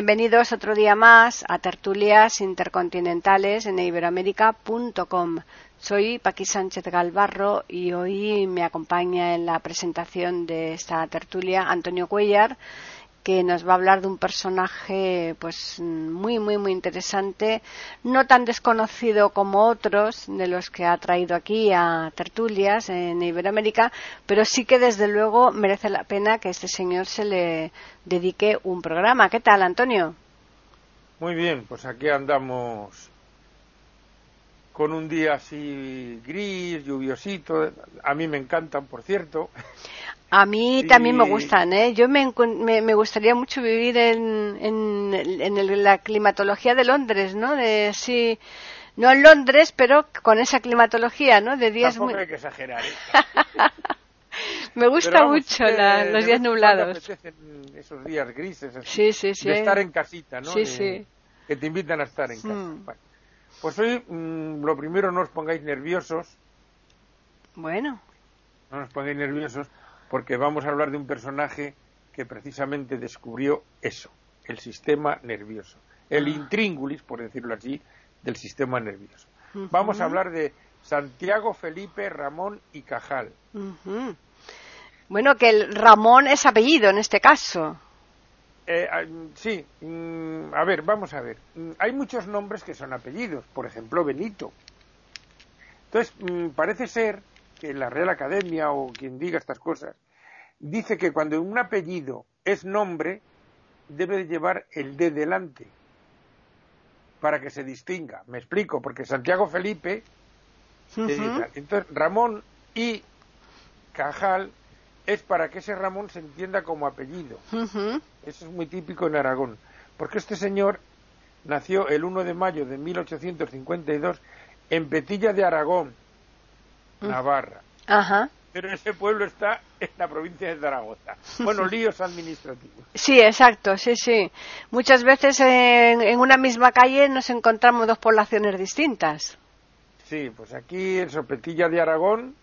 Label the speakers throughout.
Speaker 1: Bienvenidos otro día más a Tertulias Intercontinentales en iberoamérica.com. Soy Paqui Sánchez Galvarro y hoy me acompaña en la presentación de esta tertulia Antonio Cuellar, que nos va a hablar de un personaje pues muy muy muy interesante, no tan desconocido como otros de los que ha traído aquí a tertulias en Iberoamérica, pero sí que desde luego merece la pena que este señor se le dedique un programa. ¿Qué tal, Antonio?
Speaker 2: Muy bien, pues aquí andamos con un día así gris, lluviosito. A mí me encantan, por cierto.
Speaker 1: A mí también me gustan, ¿eh? Yo me, me, gustaría mucho vivir en, en, la climatología de Londres, ¿no? De sí, no en Londres, pero con esa climatología, ¿no? De días
Speaker 2: muy. hay que exagerar. ¿eh?
Speaker 1: me gusta mucho los días nublados.
Speaker 2: Esos días grises,
Speaker 1: sí, sí, sí.
Speaker 2: de estar en casita, ¿no?
Speaker 1: Sí, sí.
Speaker 2: Que te invitan a estar en casa. Hmm. Pues hoy, mm, lo primero, no os pongáis nerviosos.
Speaker 1: Bueno.
Speaker 2: No os pongáis nerviosos porque vamos a hablar de un personaje que precisamente descubrió eso, el sistema nervioso, el ah. intríngulis, por decirlo así, del sistema nervioso. Vamos a hablar de Santiago Felipe Ramón y Cajal.
Speaker 1: Bueno, que el Ramón es apellido en este caso.
Speaker 2: Eh, ah, sí, mm, a ver, vamos a ver. Mm, hay muchos nombres que son apellidos, por ejemplo, Benito. Entonces, mm, parece ser que la Real Academia o quien diga estas cosas dice que cuando un apellido es nombre debe llevar el de delante para que se distinga. Me explico, porque Santiago Felipe, entonces Ramón y Cajal es para que ese Ramón se entienda como apellido. Eso es muy típico en Aragón, porque este señor nació el 1 de mayo de 1852 en Petilla de Aragón, Navarra.
Speaker 1: Ajá.
Speaker 2: Pero ese pueblo está en la provincia de Zaragoza. Bueno, líos administrativos.
Speaker 1: Sí, exacto, sí, sí. Muchas veces en, una misma calle nos encontramos dos poblaciones distintas.
Speaker 2: Sí, pues aquí en Sopetilla de Aragón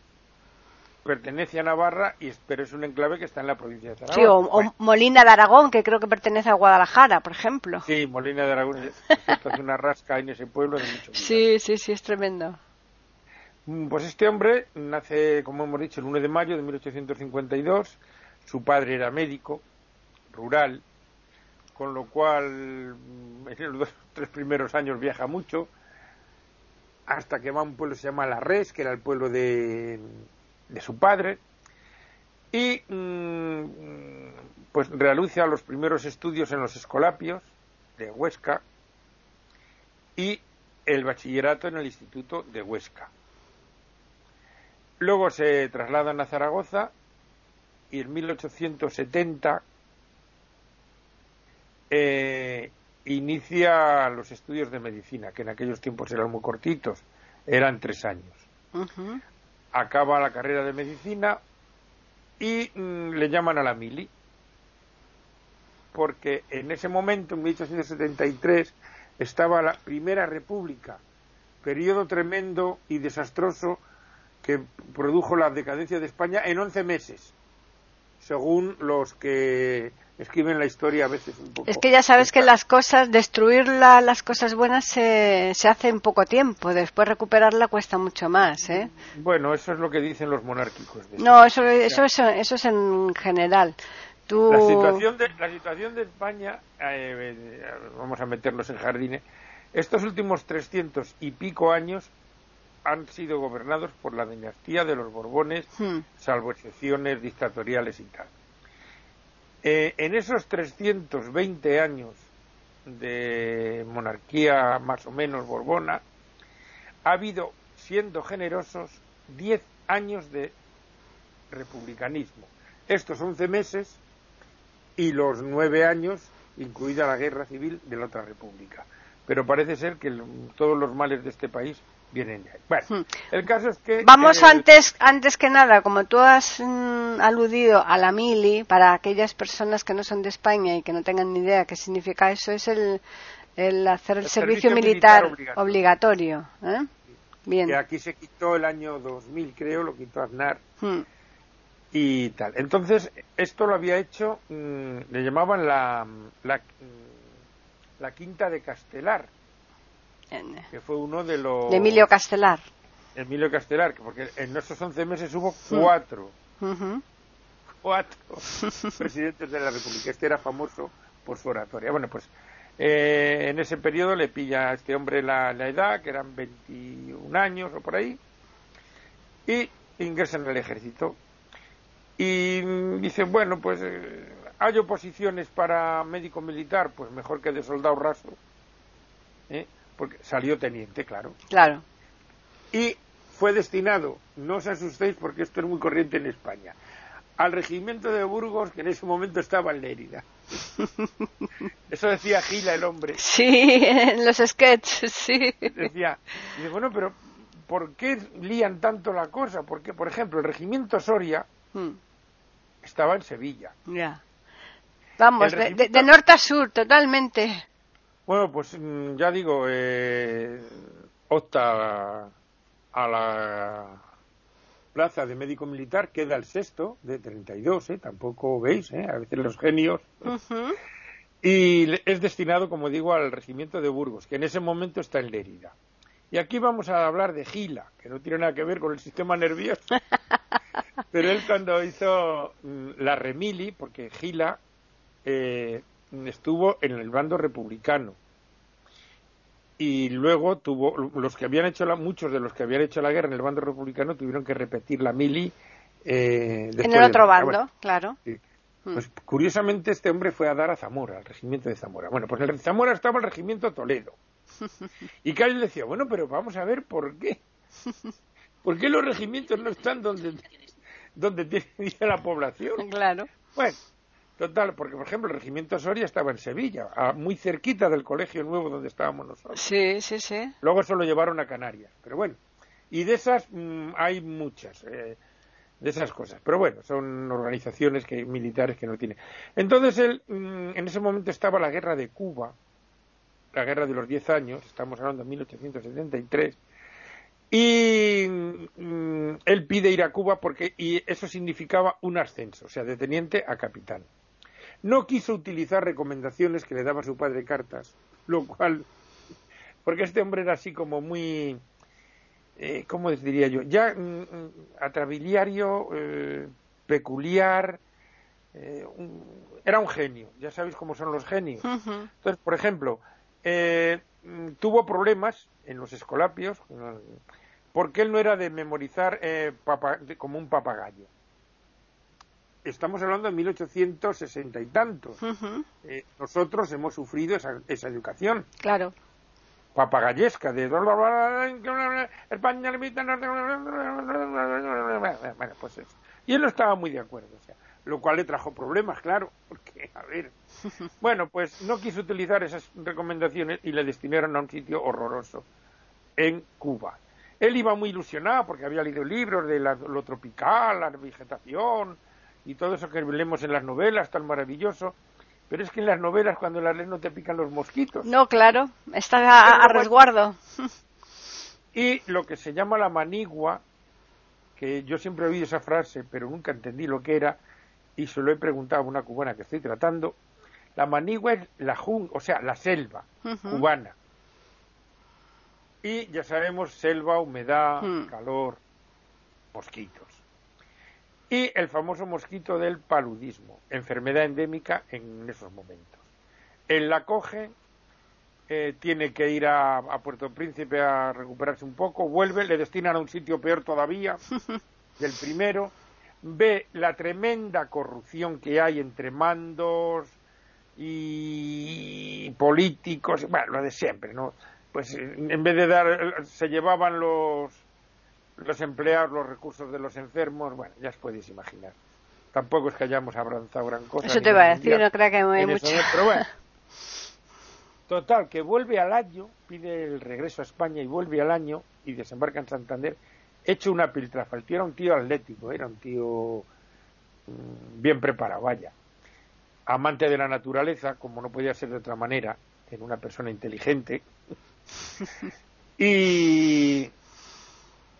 Speaker 2: pertenece a Navarra, y, pero es un enclave que está en la provincia de Zaragoza.
Speaker 1: Sí, o, Molina de Aragón, que creo que pertenece a Guadalajara, por ejemplo.
Speaker 2: Sí, Molina de Aragón, es, una rasca en ese pueblo de mucho
Speaker 1: Sí, sí, sí, es tremendo.
Speaker 2: Mm, pues este hombre nace, como hemos dicho, el 1 de mayo de 1852. Su padre era médico, rural, con lo cual mm, en los tres primeros años viaja mucho, hasta que va a un pueblo que se llama La Res, que era el pueblo de, de su padre, y mm, pues realiza los primeros estudios en los escolapios de Huesca y el bachillerato en el Instituto de Huesca. Luego se trasladan a Zaragoza y en 1870 eh, inicia los estudios de medicina, que en aquellos tiempos eran muy cortitos, eran tres años. Acaba la carrera de medicina y mm, le llaman a la mili, porque en ese momento, en 1873, estaba la Primera República, periodo tremendo y desastroso que produjo la decadencia de España en 11 meses, según los que escriben la historia a veces un poco.
Speaker 1: Es que ya sabes que las cosas, destruir las cosas buenas se, se, hace en poco tiempo, después recuperarla cuesta mucho más, ¿eh?
Speaker 2: Bueno, eso es lo que dicen los monárquicos.
Speaker 1: no, eso, eso, eso, eso es en general. Tú...
Speaker 2: La, situación de, la situación de España, eh, eh, vamos a meternos en jardines, estos últimos trescientos y pico años han sido gobernados por la dinastía de los Borbones, hmm. salvo excepciones dictatoriales y tal. Eh, en esos 320 años de monarquía más o menos borbona, ha habido, siendo generosos, 10 años de republicanismo. Estos 11 meses y los 9 años, incluida la guerra civil de la otra república. pero parece ser que todos los males de este país vienen de ahí. Bueno,
Speaker 1: Hmm.
Speaker 2: el caso es que...
Speaker 1: Vamos antes, antes que nada, como tú has mm, aludido a la mili, para aquellas personas que no son de España y que no tengan ni idea qué significa eso, es el, el hacer el,
Speaker 2: El
Speaker 1: servicio,
Speaker 2: servicio
Speaker 1: militar,
Speaker 2: militar
Speaker 1: obligatorio. ¿eh? Bien.
Speaker 2: que aquí se quitó el año 2000, creo, lo quitó Aznar
Speaker 1: Hmm.
Speaker 2: y tal. Entonces, esto lo había hecho, mm, le llamaban la, la, mm, la Quinta de Castelar,
Speaker 1: En-
Speaker 2: que fue uno de los...
Speaker 1: De Emilio Castelar.
Speaker 2: Emilio Castelar, que porque en esos 11 meses hubo cuatro, cuatro presidentes de la República. Este era famoso por su oratoria. Bueno, pues eh, en ese periodo le pilla a este hombre la, la edad, que eran 21 años o por ahí, y ingresa en el ejército. Y mm, dice, bueno, pues eh, hay oposiciones para médico militar, pues mejor que de soldado raso, ¿eh? Porque salió teniente, claro.
Speaker 1: Claro.
Speaker 2: Y fue destinado, no os asustéis porque esto es muy corriente en España, al regimiento de Burgos que en ese momento estaba en Lérida. Eso decía Gila el hombre.
Speaker 1: Sí, en los sketches, sí.
Speaker 2: Decía, dice, bueno, pero ¿por qué lían tanto la cosa? Porque, por ejemplo, el regimiento Soria
Speaker 1: Mm,
Speaker 2: estaba en Sevilla.
Speaker 1: Ya. Vamos, de norte a sur, totalmente.
Speaker 2: Bueno, pues mm, ya digo, eh, opta a la plaza de médico militar, queda el sexto de 32, ¿eh? tampoco veis, ¿eh? a veces los genios.
Speaker 1: Ujú.
Speaker 2: Y le- es destinado, como digo, al regimiento de Burgos, que en ese momento está en Lérida. Y aquí vamos a hablar de Gila, que no tiene nada que ver con el sistema nervioso. Pero él cuando hizo mm, la remili, porque Gila eh, estuvo en el bando republicano. Y luego tuvo, los que habían hecho la, muchos de los que habían hecho la guerra en el bando republicano tuvieron que repetir la mili. eh,
Speaker 1: En el otro bando,
Speaker 2: Bueno,
Speaker 1: claro.
Speaker 2: Sí. Pues curiosamente este hombre fue a dar a Zamora, al regimiento de Zamora. Bueno, pues en el Zamora estaba el regimiento Toledo. Y Cádiz decía, bueno, pero vamos a ver por qué. ¿Por qué los regimientos no están donde, donde tiene la población?
Speaker 1: Claro.
Speaker 2: Bueno, total, porque por ejemplo el regimiento Soria estaba en Sevilla, a- muy cerquita del colegio nuevo donde estábamos nosotros.
Speaker 1: Sí, sí, sí.
Speaker 2: Luego se lo llevaron a Canarias, pero bueno. Y de esas mm, hay muchas, eh, de esas cosas. Pero bueno, son organizaciones que, militares que no tienen. Entonces él, mm, en ese momento estaba la guerra de Cuba, la guerra de los 10 años, estamos hablando de 1873, y mm, él pide ir a Cuba porque y eso significaba un ascenso, o sea, de teniente a capitán. No quiso utilizar recomendaciones que le daba su padre cartas, lo cual porque este hombre era así como muy, eh, ¿cómo diría yo? Ya mm, mm, atrabiliario, eh, peculiar, eh, un- era un genio, ya sabéis cómo son los genios. Entonces, por ejemplo, eh, mm, tuvo problemas en los escolapios porque él no era de memorizar eh, papa- como un papagayo. Estamos hablando de 1860 y tantos.
Speaker 1: Ujú.
Speaker 2: Eh, nosotros hemos sufrido esa, esa educación
Speaker 1: Claro.
Speaker 2: papagayesca de España limita bueno pues eso y él no estaba muy de acuerdo o sea lo cual le trajo problemas claro porque a ver bueno pues no quiso utilizar esas recomendaciones y le destinaron a un sitio horroroso en Cuba él iba muy ilusionado porque había leído libros de la- lo tropical la vegetación y todo eso que leemos en las novelas tan maravilloso pero es que en las novelas cuando las lees no te pican los mosquitos
Speaker 1: No, claro. Está a, resguardo.
Speaker 2: Y lo que se llama la manigua, que yo siempre he oído esa frase, pero nunca entendí lo que era, y se lo he preguntado a una cubana que estoy tratando, la manigua es la jungla, o sea, la selva cubana. Y ya sabemos, selva, humedad,
Speaker 1: Mm.
Speaker 2: calor, mosquitos. Y el famoso mosquito del paludismo, enfermedad endémica en esos momentos. Él la coge, eh, tiene que ir a, a Puerto Príncipe a recuperarse un poco, vuelve, le destinan a un sitio peor todavía del primero, ve la tremenda corrupción que hay entre mandos y políticos, bueno, lo de siempre, ¿no? Pues en vez de dar, se llevaban los, los empleados los recursos de los enfermos, bueno, ya os podéis imaginar. Tampoco es que hayamos avanzado gran cosa.
Speaker 1: Eso te iba a decir, no creo que
Speaker 2: en
Speaker 1: mucho.
Speaker 2: eso. Pero bueno. Total, que vuelve al año, pide el regreso a España y vuelve al año y desembarca en Santander, hecho una piltrafa. El tío era un tío atlético, era un tío mm, bien preparado, vaya. Amante de la naturaleza, como no podía ser de otra manera, en una persona inteligente. y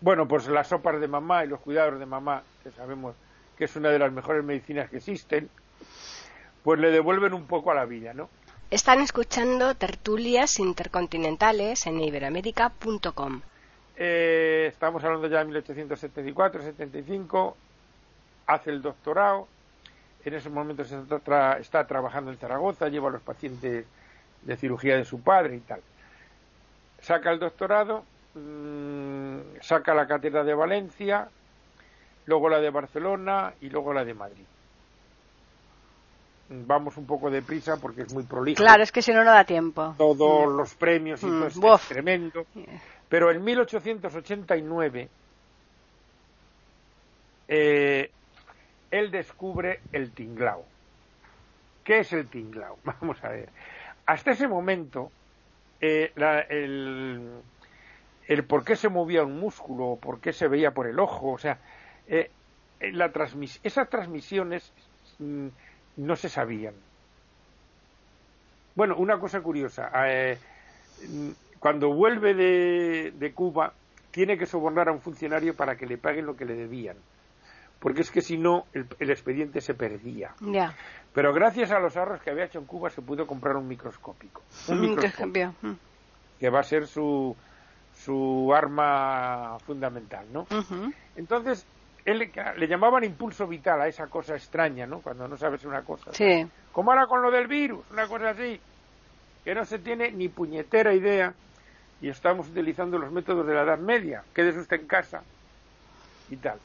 Speaker 2: bueno, pues las sopas de mamá y los cuidados de mamá, que sabemos que es una de las mejores medicinas que existen, pues le devuelven un poco a la vida, ¿no?
Speaker 1: Están escuchando tertulias intercontinentales en iberoamérica.com.
Speaker 2: Eh, estamos hablando ya de 1874-75, hace el doctorado, en esos momentos está, está, trabajando en Zaragoza, lleva a los pacientes de cirugía de su padre y tal. Saca el doctorado, mmm, saca la cátedra de Valencia, luego la de Barcelona y luego la de Madrid vamos un poco deprisa porque es muy prolijo.
Speaker 1: Claro, es que si no, no da tiempo.
Speaker 2: Todos mm. los premios y mm. todo es tremendo. Pero en 1889 eh, él descubre el tinglao. ¿Qué es el tinglao? Vamos a ver. Hasta ese momento, eh, el, el, por qué se movía un músculo, por qué se veía por el ojo, o sea, eh, la transmis esas transmisiones mm, no se sabían. Bueno, una cosa curiosa. Eh, cuando vuelve de, Cuba, tiene que sobornar a un funcionario para que le paguen lo que le debían. Porque es que si no, el, expediente se perdía. Pero gracias a los ahorros que había hecho en Cuba, se pudo comprar un microscópico. Un microscopio. Mm. Que va a ser su, su arma fundamental, ¿no? Entonces, él le, llamaban impulso vital a esa cosa extraña, ¿no? Cuando no sabes una cosa.
Speaker 1: Sí.
Speaker 2: Como ahora con lo del virus, una cosa así, que no se tiene ni puñetera idea y estamos utilizando los métodos de la Edad Media. Quédese usted en casa y tal.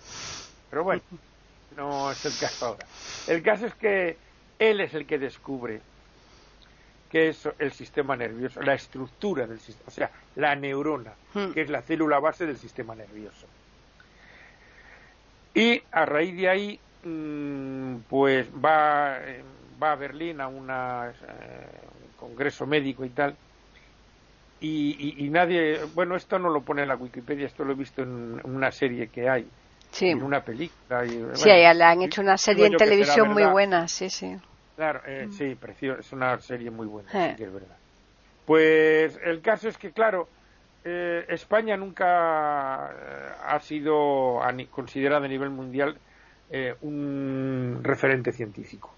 Speaker 2: Pero bueno, no es el caso ahora. El caso es que él es el que descubre que es el sistema nervioso, la estructura del sistema, o sea, la neurona, hmm. que es la célula base del sistema nervioso. Y a raíz de ahí, mm, pues va, va a Berlín a una, eh, un congreso médico y tal. Y, nadie, bueno, esto no lo pone en la Wikipedia, esto lo he visto en una serie que hay,
Speaker 1: sí.
Speaker 2: en una película.
Speaker 1: Y, sí, le han hecho una serie en televisión muy buena, sí, sí.
Speaker 2: Claro, eh, mm. sí, precioso, es una serie muy buena, sí que es verdad. Pues el caso es que, claro, eh, España nunca eh, ha sido considerada a nivel mundial eh, un referente científico.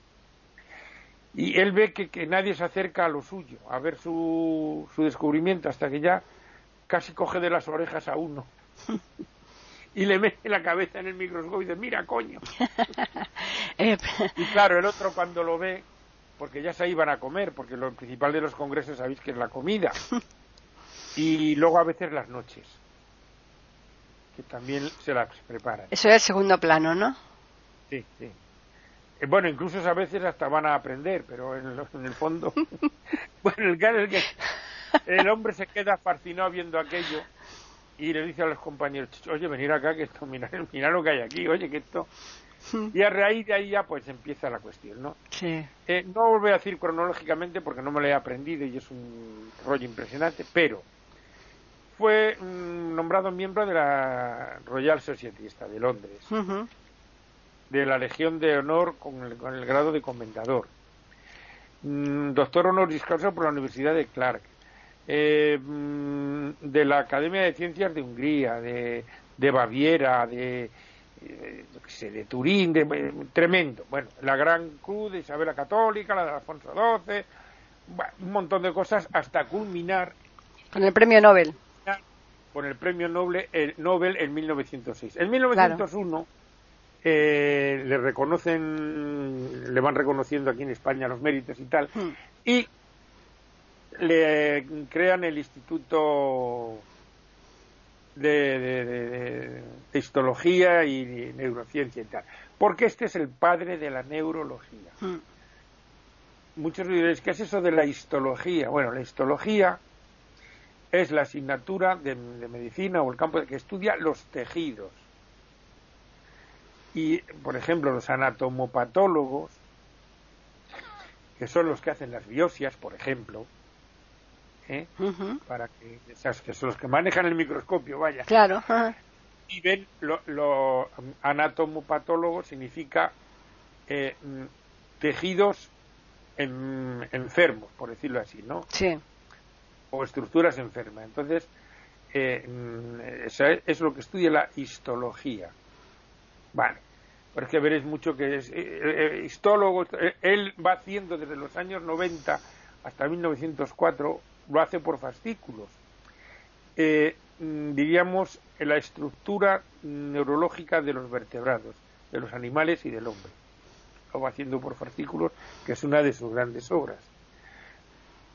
Speaker 2: Y él ve que, nadie se acerca a lo suyo, a ver su, su descubrimiento, hasta que ya casi coge de las orejas a uno. y le mete la cabeza en el microscopio y dice, mira, coño. y claro, el otro cuando lo ve, porque ya se iban a comer, porque lo principal de los congresos sabéis que es la comida. y luego a veces las noches, que también se las preparan.
Speaker 1: Eso es el segundo plano, ¿no?
Speaker 2: Sí, sí. Eh, bueno, incluso a veces hasta van a aprender, pero en, el fondo. bueno, el caso es que el hombre se queda fascinado viendo aquello y le dice a los compañeros: Oye, venir acá, que esto, mira, mira lo que hay aquí, oye, que esto. Y a raíz de ahí ya pues empieza la cuestión, ¿no?
Speaker 1: Sí.
Speaker 2: Eh, no lo voy a decir cronológicamente porque no me lo he aprendido y es un rollo impresionante, pero fue mm, nombrado miembro de la Royal Society de Londres, de la Legión de Honor con el, grado de comendador, mm, doctor honoris causa por la Universidad de Clark, eh, mm, de la Academia de Ciencias de Hungría, de, Baviera, de, eh, de Turín, de, tremendo. Bueno, la Gran Cruz de Isabel la Católica, la de Alfonso XII, un montón de cosas hasta culminar.
Speaker 1: Con el premio Nobel
Speaker 2: con el premio Nobel, Nobel en 1906. En 1901 eh, le reconocen, le van reconociendo aquí en España los méritos y tal, hmm. y le crean el Instituto de, Histología y Neurociencia y tal, porque este es el padre de la neurología. Hmm. Muchos diréis, ¿qué es eso de la histología? Bueno, la histología es la asignatura de, medicina o el campo que estudia los tejidos. Y, por ejemplo, los anatomopatólogos, que son los que hacen las biopsias, por ejemplo, ¿eh? para que, que son los que manejan el microscopio, vaya.
Speaker 1: Claro.
Speaker 2: Y ven lo, lo anatomopatólogos significa eh, tejidos enfermos, por decirlo así, ¿no?
Speaker 1: Sí.
Speaker 2: O estructuras enfermas. Entonces, eh, eso es lo que estudia la histología. Vale. Porque veréis mucho que es eh, eh, histólogo, él va haciendo desde los años 90 hasta 1904, lo hace por fascículos. Mm, diríamos la estructura neurológica de los vertebrados, de los animales y del hombre va haciendo por fascículos, que es una de sus grandes obras.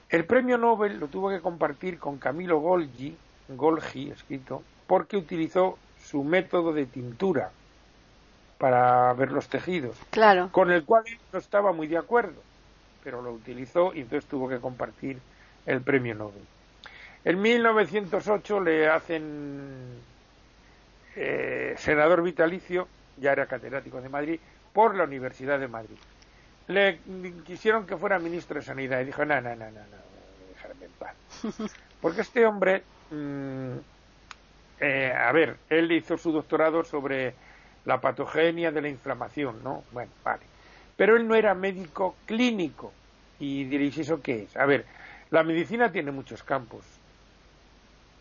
Speaker 2: El premio Nobel lo tuvo que compartir con Camilo Golgi, Golgi escrito, porque utilizó su método de tintura para ver los tejidos,
Speaker 1: claro.
Speaker 2: con el cual no estaba muy de acuerdo, pero lo utilizó y entonces tuvo que compartir el premio Nobel. En 1908 le hacen eh, senador vitalicio, ya era catedrático de Madrid, por la Universidad de Madrid. Le quisieron que fuera ministro de Sanidad y dijo, no, no, no, no, no dejarme en paz. Porque este hombre, mm, eh, a ver, él hizo su doctorado sobre la patogenia de la inflamación, ¿no? Bueno, vale. Pero él no era médico clínico. Y diréis, ¿eso qué es? A ver, la medicina tiene muchos campos.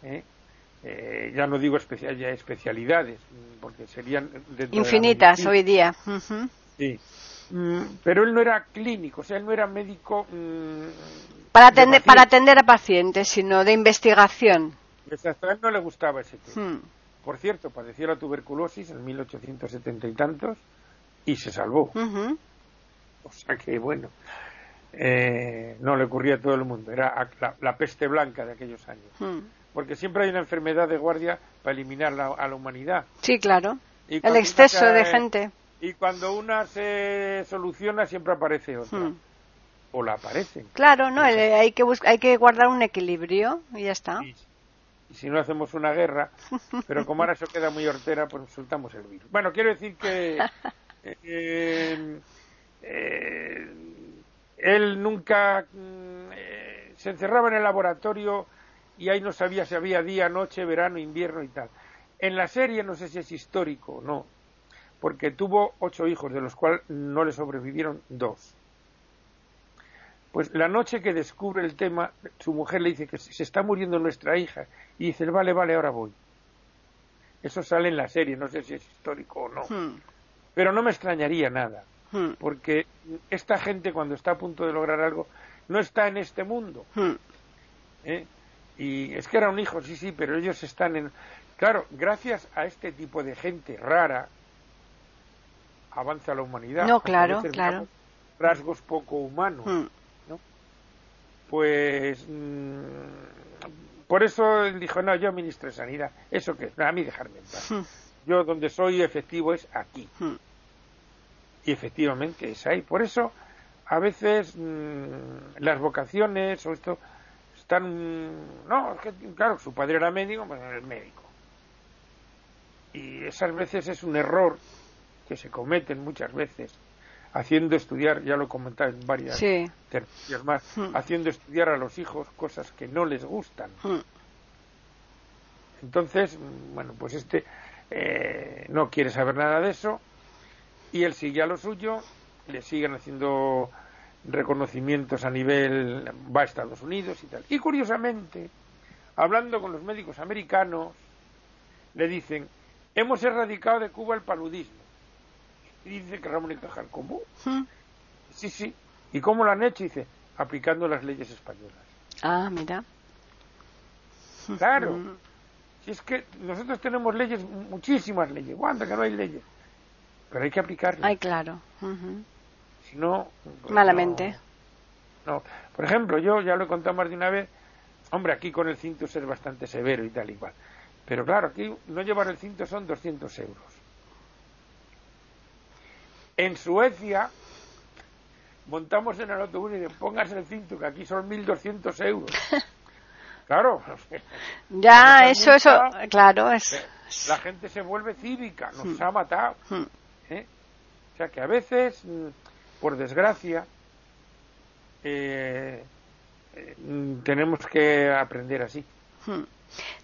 Speaker 2: ¿eh? Eh, ya no digo ya especialidades, porque serían...
Speaker 1: Infinitas hoy día.
Speaker 2: Sí. Mm, pero él no era clínico, o sea, él no era médico... Mm,
Speaker 1: para, atender, para atender a pacientes, sino de investigación.
Speaker 2: Exacto, a él no le gustaba ese tema. Hmm. Por cierto, padeció la tuberculosis en 1870 y tantos y se salvó. O sea que, bueno, eh, no le ocurría a todo el mundo. Era la, peste blanca de aquellos años. Hmm porque siempre hay una enfermedad de guardia para eliminar a la humanidad.
Speaker 1: Sí, claro. el exceso de gente.
Speaker 2: Y cuando una se soluciona, siempre aparece otra. Hmm. O la aparece.
Speaker 1: Claro, no, hay que, hay que guardar un equilibrio y ya está.
Speaker 2: Y, si no hacemos una guerra, pero como ahora eso queda muy hortera, pues soltamos el virus. Bueno, quiero decir que eh, eh, él nunca mm, eh, se encerraba en el laboratorio y ahí no sabía si había día, noche, verano, invierno y tal. En la serie no sé si es histórico o no, porque tuvo ocho hijos, de los cuales no le sobrevivieron dos. Pues la noche que descubre el tema, su mujer le dice que se está muriendo nuestra hija y dice, vale, vale, ahora voy. Eso sale en la serie, no sé si es histórico o no. Hmm. Pero no me extrañaría nada, hmm. porque esta gente cuando está a punto de lograr algo no está en este mundo. Hmm. ¿Eh? Y es que era un hijo, sí, sí, pero ellos están en... Claro, gracias a este tipo de gente rara, avanza la humanidad.
Speaker 1: No, claro, claro.
Speaker 2: Rasgos poco humanos, hmm. ¿no? Pues... Mm, por eso él dijo, no, yo ministro de Sanidad, ¿eso qué? a mí dejarme en paz. Hmm. Yo donde soy efectivo es aquí. Y efectivamente es ahí. Por eso, a veces mm, las vocaciones o esto están no es que claro su padre era médico pues era el médico y esas veces es un error que se cometen muchas veces haciendo estudiar ya lo he comentado en varias
Speaker 1: sí.
Speaker 2: más hmm. haciendo estudiar a los hijos cosas que no les gustan hmm. entonces bueno pues este eh, no quiere saber nada de eso y él sigue a lo suyo le siguen haciendo reconocimientos a nivel va a Estados Unidos y tal. Y curiosamente, hablando con los médicos americanos, le dicen, hemos erradicado de Cuba el paludismo. Y dice que Ramón y Cajal, ¿cómo? Hmm. Sí, sí. ¿Y cómo lo han hecho? dice, aplicando las leyes españolas.
Speaker 1: Ah, mira.
Speaker 2: Claro. Hmm. Si es que nosotros tenemos leyes, muchísimas leyes. ¿Cuántas que no hay leyes? Pero hay que aplicarlas.
Speaker 1: Ay, claro.
Speaker 2: Si no.
Speaker 1: Pues Malamente.
Speaker 2: No, Por ejemplo, yo ya lo he contado más de una vez. Hombre, aquí con el cinto es bastante severo y tal igual. Pero claro, aquí no llevar el cinto son 200 euros. En Suecia montamos en el autobús y dicen, póngase el cinto, que aquí son 1.200 euros. Claro.
Speaker 1: ya, eso, eso, claro, es...
Speaker 2: La gente se vuelve cívica, nos hmm. ha matado. Hmm. ¿Eh? Sea que a veces mm, por desgracia, eh, mm, tenemos que aprender así.
Speaker 1: Hmm.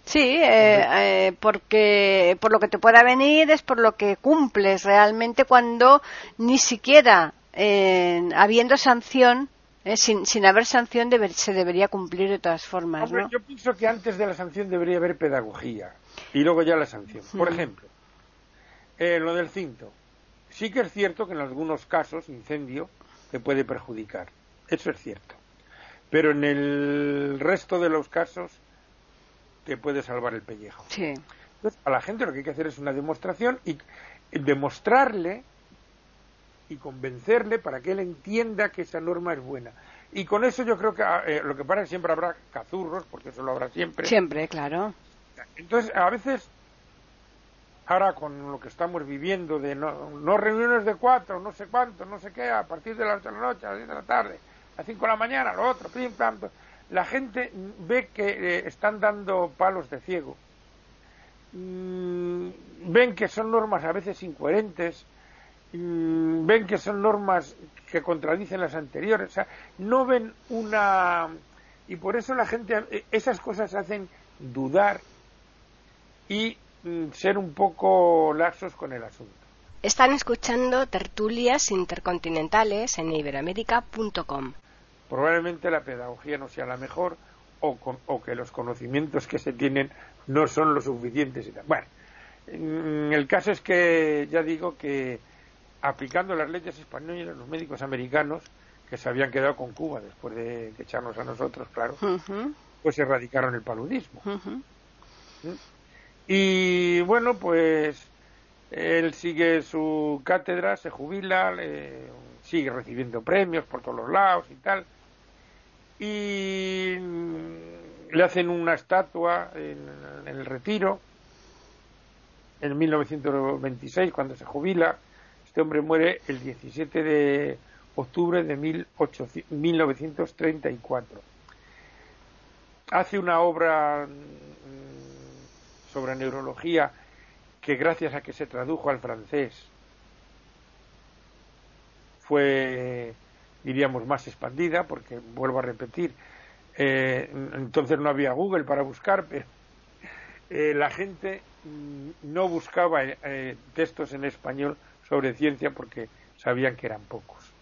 Speaker 1: Sí, eh, eh, porque por lo que te pueda venir es por lo que cumples realmente cuando ni siquiera eh, habiendo sanción, sin, sin haber sanción se debería cumplir de todas formas.
Speaker 2: Yo pienso que antes de la sanción debería haber pedagogía y luego ya la sanción. Por ejemplo, lo del cinto. Sí que es cierto que en algunos casos incendio te puede perjudicar. Eso es cierto. Pero en el resto de los casos te puede salvar el pellejo.
Speaker 1: Sí.
Speaker 2: Entonces, a la gente lo que hay que hacer es una demostración y demostrarle y convencerle para que él entienda que esa norma es buena. Y con eso yo creo que eh, lo que pasa es que siempre habrá cazurros, porque eso lo habrá siempre.
Speaker 1: Siempre, claro.
Speaker 2: Entonces, a veces ahora con lo que estamos viviendo de no, reuniones de cuatro, no sé cuánto, no sé qué, a partir de las de la noche, a las diez de la tarde, a las cinco de la mañana, lo otro, pim, pam, la gente ve que eh, están dando palos de ciego. Mm, ven que son normas a veces incoherentes, mm, ven que son normas que contradicen las anteriores, o sea, no ven una... Y por eso la gente, eh, esas cosas hacen dudar y ser un poco laxos con el asunto.
Speaker 1: Están escuchando tertulias intercontinentales en iberamérica.com.
Speaker 2: Probablemente la pedagogía no sea la mejor o, que los conocimientos que se tienen no son lo suficientes. Bueno, mm, el caso es que ya digo que aplicando las leyes españolas, los médicos americanos, que se habían quedado con Cuba después de echarnos a nosotros, claro, pues erradicaron el paludismo. Y bueno, pues él sigue su cátedra, se jubila, sigue recibiendo premios por todos los lados y tal. Y le hacen una estatua en, el retiro, en 1926, cuando se jubila. Este hombre muere el 17 de octubre de 1934. Hace una obra sobre neurología que gracias a que se tradujo al francés fue, diríamos, más expandida, porque vuelvo a repetir, eh, entonces no había Google para buscar, pero eh, la gente no buscaba eh, textos en español sobre ciencia porque sabían que eran pocos.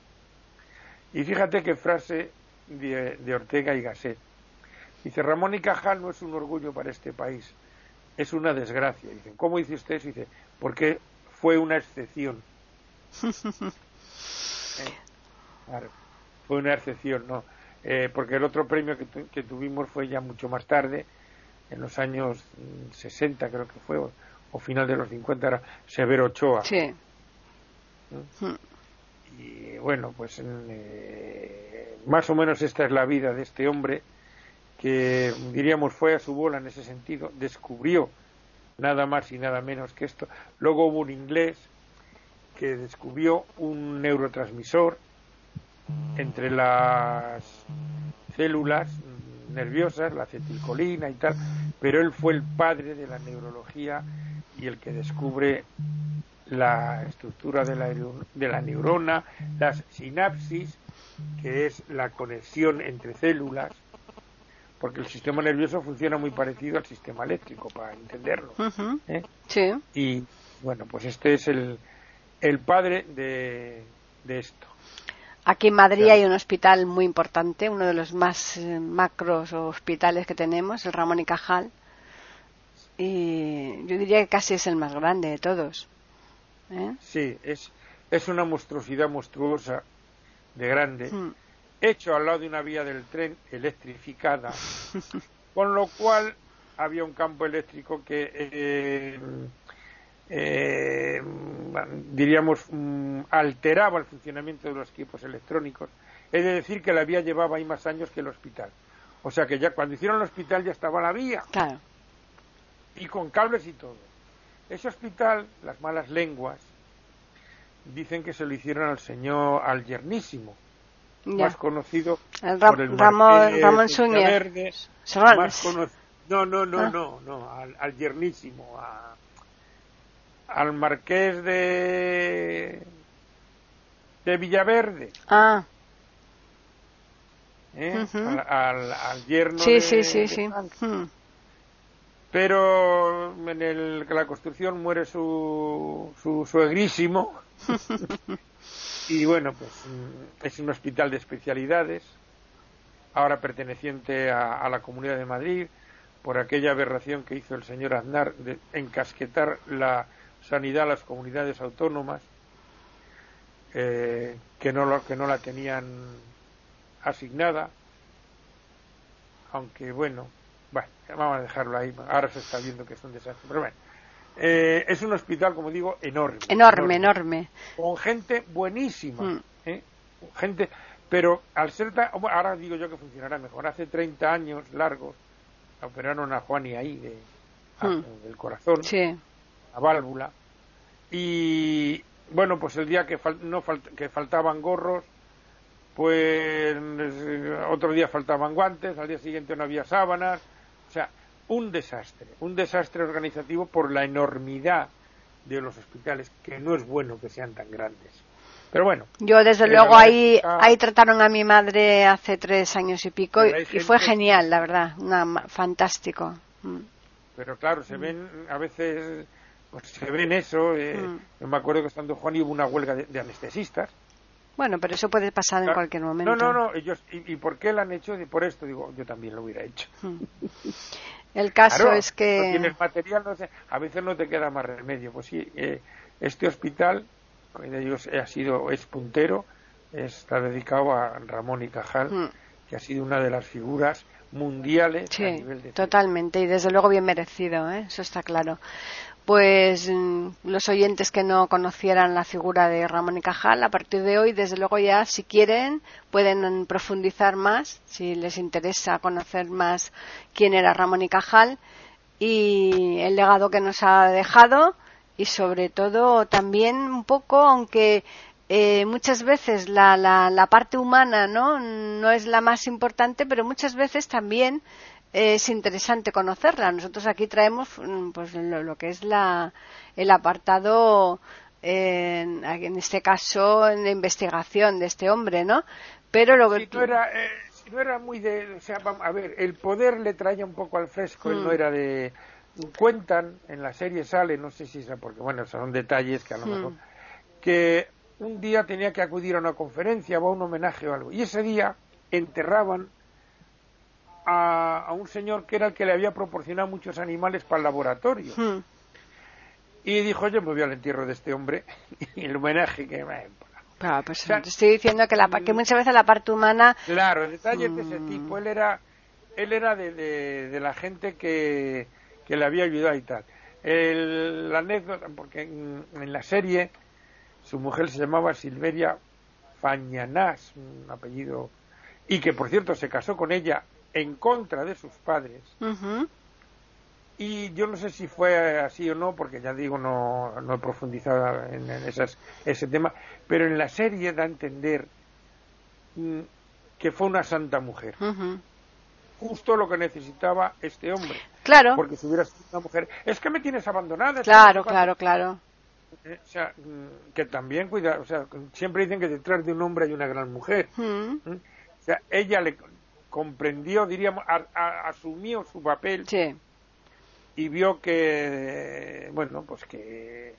Speaker 2: Y fíjate qué frase de, de Ortega y Gasset. Dice, Ramón y Cajal no es un orgullo para este país, es una desgracia. Dicen, ¿cómo dice usted eso? Dice, porque fue una excepción. Eh, claro, fue una excepción, ¿no? Eh, porque el otro premio que, tuvimos fue ya mucho más tarde, en los años 60 creo que fue, o, final de los 50, era Severo Ochoa.
Speaker 1: Sí.
Speaker 2: Y bueno, pues eh, más o menos esta es la vida de este hombre que diríamos fue a su bola en ese sentido, descubrió nada más y nada menos que esto. Luego hubo un inglés que descubrió un neurotransmisor entre las células nerviosas, la acetilcolina y tal, pero él fue el padre de la neurología y el que descubre la estructura de la, de la neurona, las sinapsis, que es la conexión entre células, porque el sistema nervioso funciona muy parecido al sistema eléctrico, para entenderlo.
Speaker 1: ¿eh? Sí.
Speaker 2: Y bueno, pues este es el, el padre de, esto.
Speaker 1: Aquí en Madrid hay un hospital muy importante, uno de los más eh, macros hospitales que tenemos, el Ramón y Cajal. Y yo diría que casi es el más grande de todos. ¿eh?
Speaker 2: Sí, es, es una monstruosidad monstruosa de grande. Mm hecho al lado de una vía del tren electrificada, con lo cual había un campo eléctrico que, eh, eh, diríamos, mm, alteraba el funcionamiento de los equipos electrónicos. Es decir, que la vía llevaba ahí más años que el hospital. O sea que ya cuando hicieron el hospital ya estaba la vía.
Speaker 1: Claro.
Speaker 2: Y con cables y todo. Ese hospital, las malas lenguas, dicen que se lo hicieron al señor, al yernísimo, más conocido por el
Speaker 1: Ramón, Ramón
Speaker 2: Verde, no, no, no, ah. no, no, al, yernísimo, al marqués de de Villaverde.
Speaker 1: Ah.
Speaker 2: ¿eh? al, yerno
Speaker 1: sí,
Speaker 2: de,
Speaker 1: sí, sí, sí. Hmm.
Speaker 2: Pero en el, la construcción muere su, su suegrísimo. y bueno, pues mm, es un hospital de especialidades, ahora perteneciente a, la Comunidad de Madrid, por aquella aberración que hizo el señor Aznar de encasquetar la sanidad a las comunidades autónomas eh, que, no lo, que no la tenían asignada, aunque bueno, bueno, vamos a dejarlo ahí, ahora se está viendo que es un desastre, pero bueno. Eh, es un hospital, como digo, enorme.
Speaker 1: Enorme, enorme.
Speaker 2: con gente buenísima. Mm. ¿eh? Gente, pero al ser tan, ahora digo yo que funcionará mejor. Hace 30 años largos operaron a Juan y ahí de, mm. del corazón,
Speaker 1: sí.
Speaker 2: la válvula. Y bueno, pues el día que, no que faltaban gorros, pues otro día faltaban guantes, al día siguiente no había sábanas, un desastre, un desastre organizativo por la enormidad de los hospitales, que no es bueno que sean tan grandes. Pero bueno.
Speaker 1: Yo desde luego ahí, ahí trataron a mi madre hace tres años y pico y, fue genial, la verdad, una, fantástico. Mm.
Speaker 2: Pero claro, se ven a veces, pues se ven eso. Eh, mm. Yo me acuerdo que estando Juan y hubo una huelga de anestesistas
Speaker 1: bueno, pero eso puede pasar en cualquier momento.
Speaker 2: No, no, no. Ellos, y, por qué lo han hecho? Y por esto, digo, yo también lo hubiera hecho.
Speaker 1: El caso es que.
Speaker 2: tienes material, no sé, a veces no te queda más remedio. Pues sí, eh, este hospital, de ellos ha sido, es puntero, está dedicado a Ramón y Cajal, hmm. que ha sido una de las figuras mundiales
Speaker 1: a nivel de totalmente y desde luego bien merecido ¿eh? eso está claro pues mm, los oyentes que no conocieran la figura de Ramón y Cajal, a partir de hoy, desde luego ya, si quieren, pueden profundizar más, si les interesa conocer más quién era Ramón y Cajal y el legado que nos ha dejado y sobre todo también un poco, aunque eh, muchas veces la, la, la parte humana ¿no? no es la más importante, pero muchas veces también es interesante conocerla. Nosotros aquí traemos mm, pues lo, que es la, el apartado, en, en, este caso, en la investigación de este hombre, ¿no? Pero lo que...
Speaker 2: Si no era, eh, no era muy de... O sea, a ver, el poder le traía un poco al fresco, él no mm. era de... Cuentan, en la serie sale, no sé si es porque, bueno, son detalles que a lo mm. mejor... Que un día tenía que acudir a una conferencia o a un homenaje o algo. Y ese día enterraban a, un señor que era el que le había proporcionado muchos animales para el laboratorio. Hmm. Y dijo, yo me voy al entierro de este hombre y el homenaje que me...
Speaker 1: Claro, pues estoy diciendo que, la, que mm. muchas veces la parte humana...
Speaker 2: Claro, detalles de ese mm. tipo. Él era, él era de, de, la gente que, que, le había ayudado y tal. la anécdota, porque en, en, la serie su mujer se llamaba Silveria Fañanás, un apellido, y que por cierto se casó con ella en contra de sus padres. Y yo no sé si fue así o no, porque ya digo, no, no he profundizado en, esas, ese tema, pero en la serie da a entender mm, que fue una santa mujer. Justo lo que necesitaba este hombre.
Speaker 1: Claro.
Speaker 2: Porque si hubiera sido una mujer, es que me tienes abandonada.
Speaker 1: Claro, claro, claro.
Speaker 2: Eh, o sea, mm, que también cuida, o sea, siempre dicen que detrás de un hombre hay una gran mujer. ¿Mm? O sea, ella le, comprendió, diríamos, asumió su papel y vio que, bueno, pues que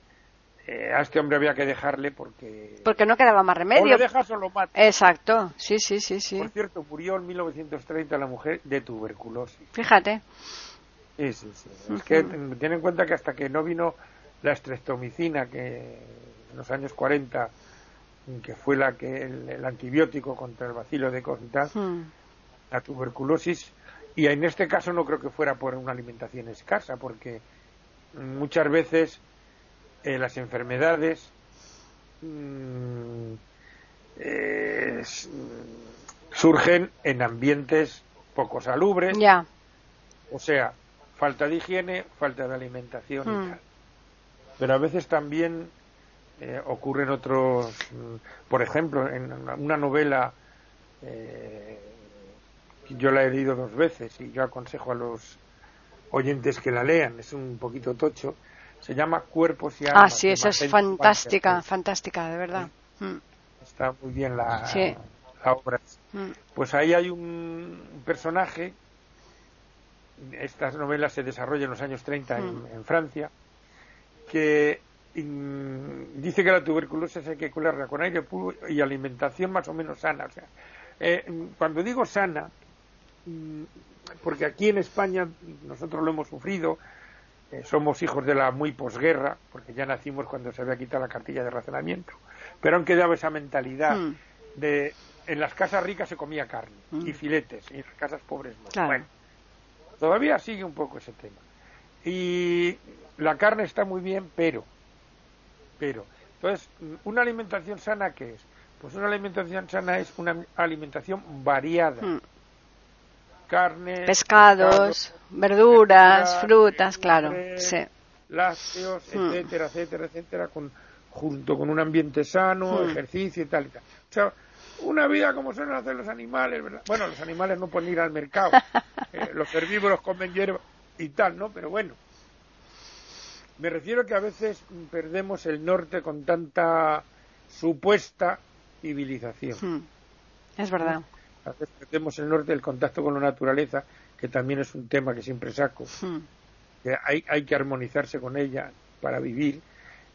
Speaker 2: eh, a este hombre había que dejarle porque...
Speaker 1: Porque no quedaba más remedio. O
Speaker 2: lo dejas o lo matas.
Speaker 1: Exacto, sí, sí, sí, sí.
Speaker 2: Por cierto, murió en 1930 la mujer de tuberculosis.
Speaker 1: Fíjate.
Speaker 2: Sí, sí, sí. Es que ten en cuenta que hasta que no vino la estreptomicina, que en los años 40, que fue la que el, antibiótico contra el vacilo de Koch la tuberculosis y en este caso no creo que fuera por una alimentación escasa porque muchas veces eh, las enfermedades mm, surgen en ambientes poco salubres o sea falta de higiene falta de alimentación y hmm. tal pero a veces también eh, ocurren otros mm, por ejemplo en una novela eh, yo la he leído dos veces y yo aconsejo a los oyentes que la lean, es un poquito tocho, se llama Cuerpos y Almas.
Speaker 1: Ah, sí, esa es fantástica, fantástica, de verdad. Mm.
Speaker 2: Está muy bien la, obra. Mm. Pues ahí hay un personaje, estas novelas se desarrollan en los años 30 mm. en, Francia, que dice que la tuberculosis hay que curarla con aire puro y alimentación más o menos sana. O sea, eh, cuando digo sana, porque aquí en España nosotros lo hemos sufrido, eh, somos hijos de la muy posguerra, porque ya nacimos cuando se había quitado la cartilla de racionamiento, pero han quedado esa mentalidad mm. de en las casas ricas se comía carne y mm. filetes, y en las casas pobres no. Bueno, todavía sigue un poco ese tema. Y la carne está muy bien, pero, pero, entonces, una alimentación sana, ¿qué es? Pues una alimentación sana es una alimentación variada. Mm. Carne,
Speaker 1: pescados, verduras, frutas, claro, sí.
Speaker 2: lácteos, etcétera, etcétera, etcétera, con, junto con un ambiente sano, ejercicio y tal y tal. O sea, una vida como suelen hacer los animales, ¿verdad? Bueno, los animales no pueden ir al mercado, eh, los herbívoros comen hierba y tal, ¿no? Pero bueno, me refiero que a veces perdemos el norte con tanta supuesta civilización. Hmm.
Speaker 1: Es verdad.
Speaker 2: A veces perdemos el norte del contacto con la naturaleza, que también es un tema que siempre saco. Hmm. Que hay, hay que armonizarse con ella para vivir.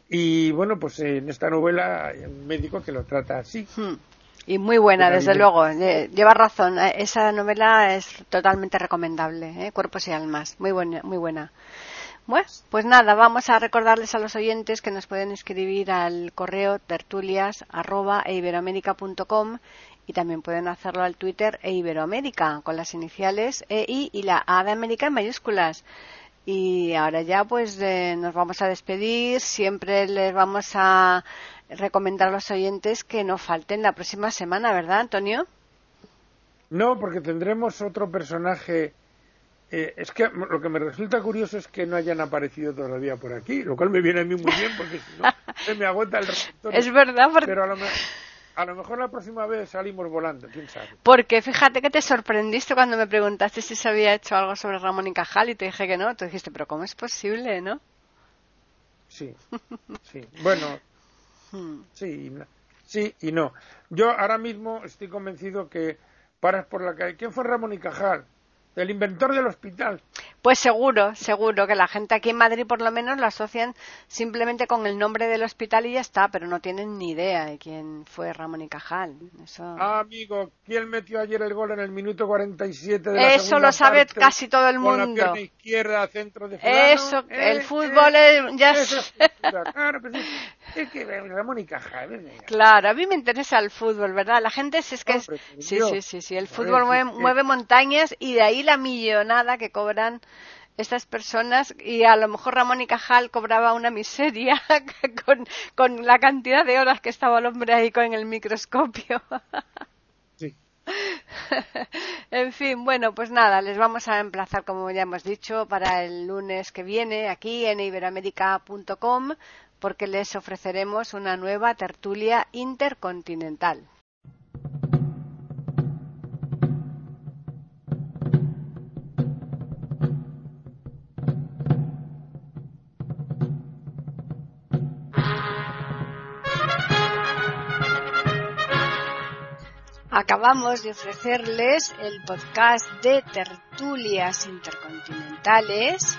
Speaker 2: Y bueno, pues en esta novela hay un médico que lo trata así.
Speaker 1: Hmm. Y muy buena, desde luego. Lleva razón. Eh, esa novela es totalmente recomendable. ¿eh? Cuerpos y almas. Muy buena. Muy buena. Bueno, pues nada, vamos a recordarles a los oyentes que nos pueden escribir al correo tertulias.eiberoamérica.com y también pueden hacerlo al Twitter e con las iniciales EI y la A de América en mayúsculas. Y ahora ya pues eh, nos vamos a despedir. Siempre les vamos a recomendar a los oyentes que no falten la próxima semana, ¿verdad, Antonio?
Speaker 2: No, porque tendremos otro personaje. Eh, es que lo que me resulta curioso es que no hayan aparecido todavía por aquí, lo cual me viene a mí muy bien porque si no se me agota el receptor.
Speaker 1: Es verdad, porque...
Speaker 2: pero a lo, a lo, mejor la próxima vez salimos volando, quién sabe.
Speaker 1: Porque fíjate que te sorprendiste cuando me preguntaste si se había hecho algo sobre Ramón y Cajal y te dije que no. Tú dijiste, pero ¿cómo es posible, no?
Speaker 2: Sí, sí. Bueno, Hmm. Sí, sí y no. Yo ahora mismo estoy convencido que paras por la calle. ¿Quién fue Ramón y Cajal? El inventor del hospital.
Speaker 1: Pues seguro, seguro que la gente aquí en Madrid por lo menos lo asocian simplemente con el nombre del hospital y ya está, pero no tienen ni idea de quién fue Ramón y Cajal. Eso...
Speaker 2: Ah, amigo, ¿quién metió ayer el gol en el minuto 47 de la
Speaker 1: Eso lo sabe casi todo el mundo. Con
Speaker 2: la pierna izquierda, centro de
Speaker 1: Eso, el eh, fútbol eh, es, ya
Speaker 2: Claro, pues es, que Ramón y Cajal.
Speaker 1: Claro, a mí me interesa el fútbol, ¿verdad? La gente es, es que sí, sí, sí, sí, el fútbol mueve montañas y de ahí la millonada que cobran estas personas y a lo mejor Ramón y Cajal cobraba una miseria con, con la cantidad de horas que estaba el hombre ahí con el microscopio.
Speaker 2: Sí.
Speaker 1: en fin, bueno, pues nada, les vamos a emplazar, como ya hemos dicho, para el lunes que viene aquí en iberoamérica.com porque les ofreceremos una nueva tertulia intercontinental. acabamos de ofrecerles el podcast de tertulias intercontinentales.